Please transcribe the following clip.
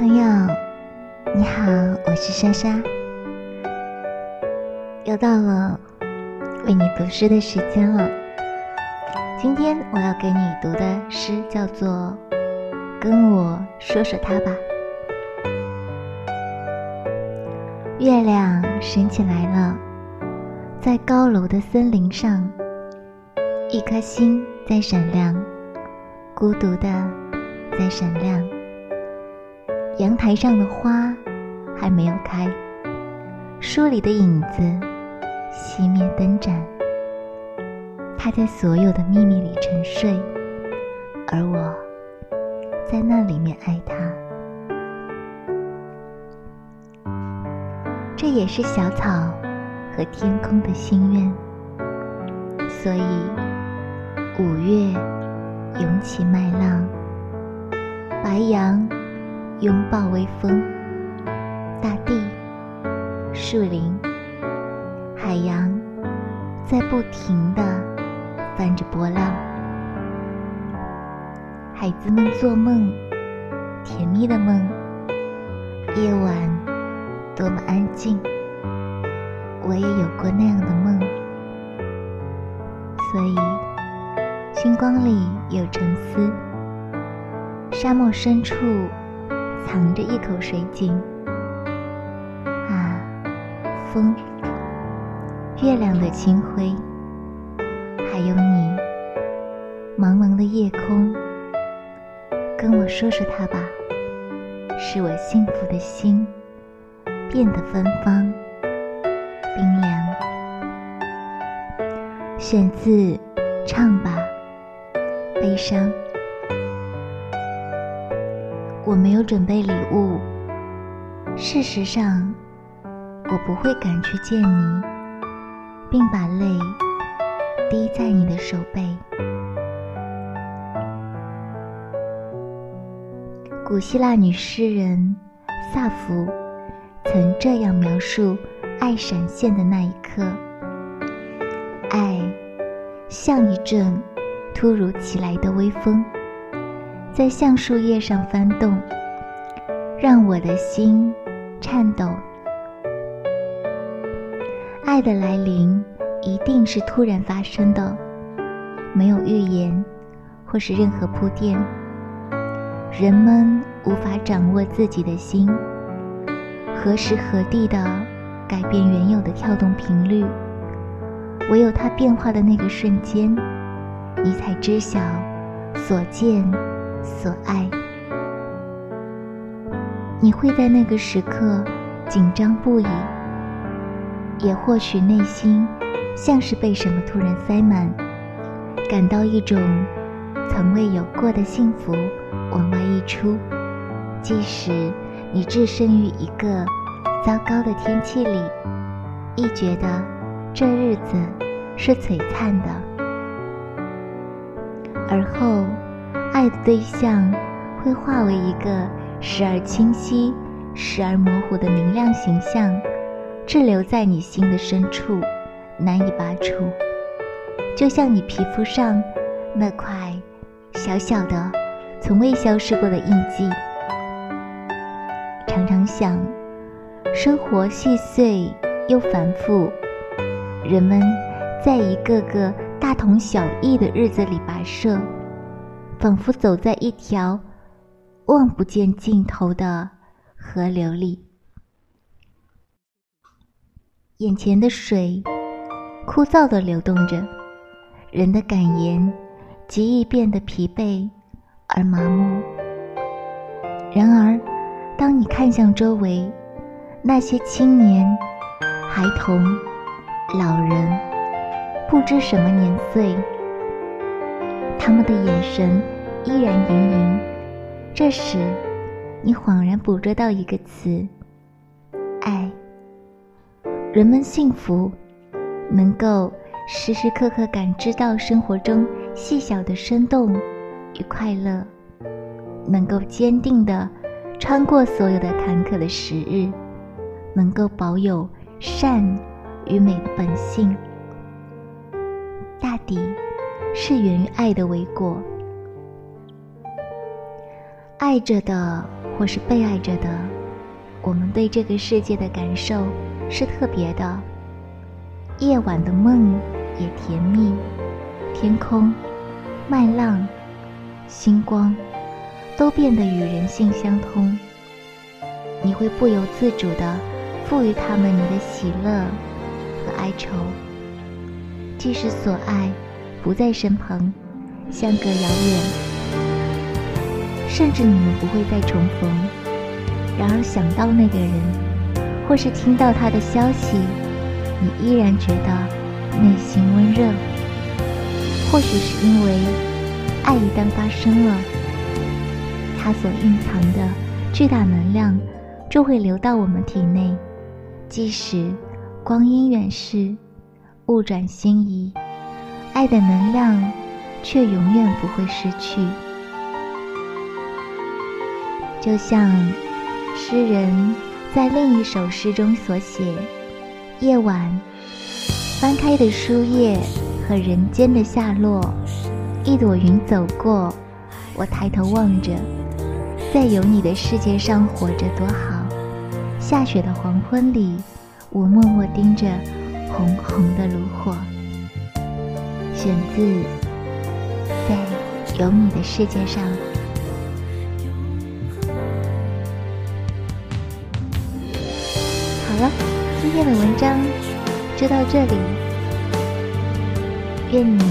朋友，你好，我是莎莎，又到了为你读诗的时间了。今天我要给你读的诗叫做《跟我说说他吧》。月亮升起来了，在高楼的森林上，一颗星在闪亮，孤独的在闪亮。阳台上的花还没有开，书里的影子熄灭灯盏。他在所有的秘密里沉睡，而我在那里面爱他。这也是小草和天空的心愿。所以，五月涌起麦浪，白杨。拥抱微风，大地、树林、海洋在不停地翻着波浪。孩子们做梦，甜蜜的梦。夜晚多么安静，我也有过那样的梦。所以，星光里有沉思，沙漠深处。藏着一口水井，啊，风，月亮的清辉，还有你，茫茫的夜空，跟我说说它吧，使我幸福的心变得芬芳冰凉。选自《唱吧，悲伤》。我没有准备礼物。事实上，我不会赶去见你，并把泪滴在你的手背。古希腊女诗人萨福曾这样描述爱闪现的那一刻：爱像一阵突如其来的微风。在橡树叶上翻动，让我的心颤抖。爱的来临一定是突然发生的，没有预言或是任何铺垫。人们无法掌握自己的心，何时何地的改变原有的跳动频率，唯有它变化的那个瞬间，你才知晓所见。所爱，你会在那个时刻紧张不已，也或许内心像是被什么突然塞满，感到一种从未有过的幸福往外溢出。即使你置身于一个糟糕的天气里，亦觉得这日子是璀璨的，而后。爱的对象会化为一个时而清晰、时而模糊的明亮形象，滞留在你心的深处，难以拔除。就像你皮肤上那块小小的、从未消失过的印记。常常想，生活细碎又繁复，人们在一个个大同小异的日子里跋涉。仿佛走在一条望不见尽头的河流里，眼前的水枯燥的流动着，人的感言极易变得疲惫而麻木。然而，当你看向周围那些青年、孩童、老人，不知什么年岁。他们的眼神依然盈盈。这时，你恍然捕捉到一个词：爱。人们幸福，能够时时刻刻感知到生活中细小的生动与快乐，能够坚定地穿过所有的坎坷的时日，能够保有善与美的本性。大抵。是源于爱的为果，爱着的或是被爱着的，我们对这个世界的感受是特别的。夜晚的梦也甜蜜，天空、麦浪、星光，都变得与人性相通。你会不由自主地赋予他们你的喜乐和哀愁。即使所爱不在身旁，相隔遥远，甚至你们不会再重逢，然而想到那个人，或是听到他的消息，你依然觉得内心温热。或许是因为爱一旦发生了，它所蕴藏的巨大能量就会流到我们体内，即使光阴远逝。物转星移，爱的能量却永远不会失去。就像诗人在另一首诗中所写：“夜晚翻开的书页和人间的下落，一朵云走过，我抬头望着，在有你的世界上活着多好。下雪的黄昏里，我默默盯着。”红红的炉火，选自《在有你的世界上》。好了，今天的文章就到这里。愿你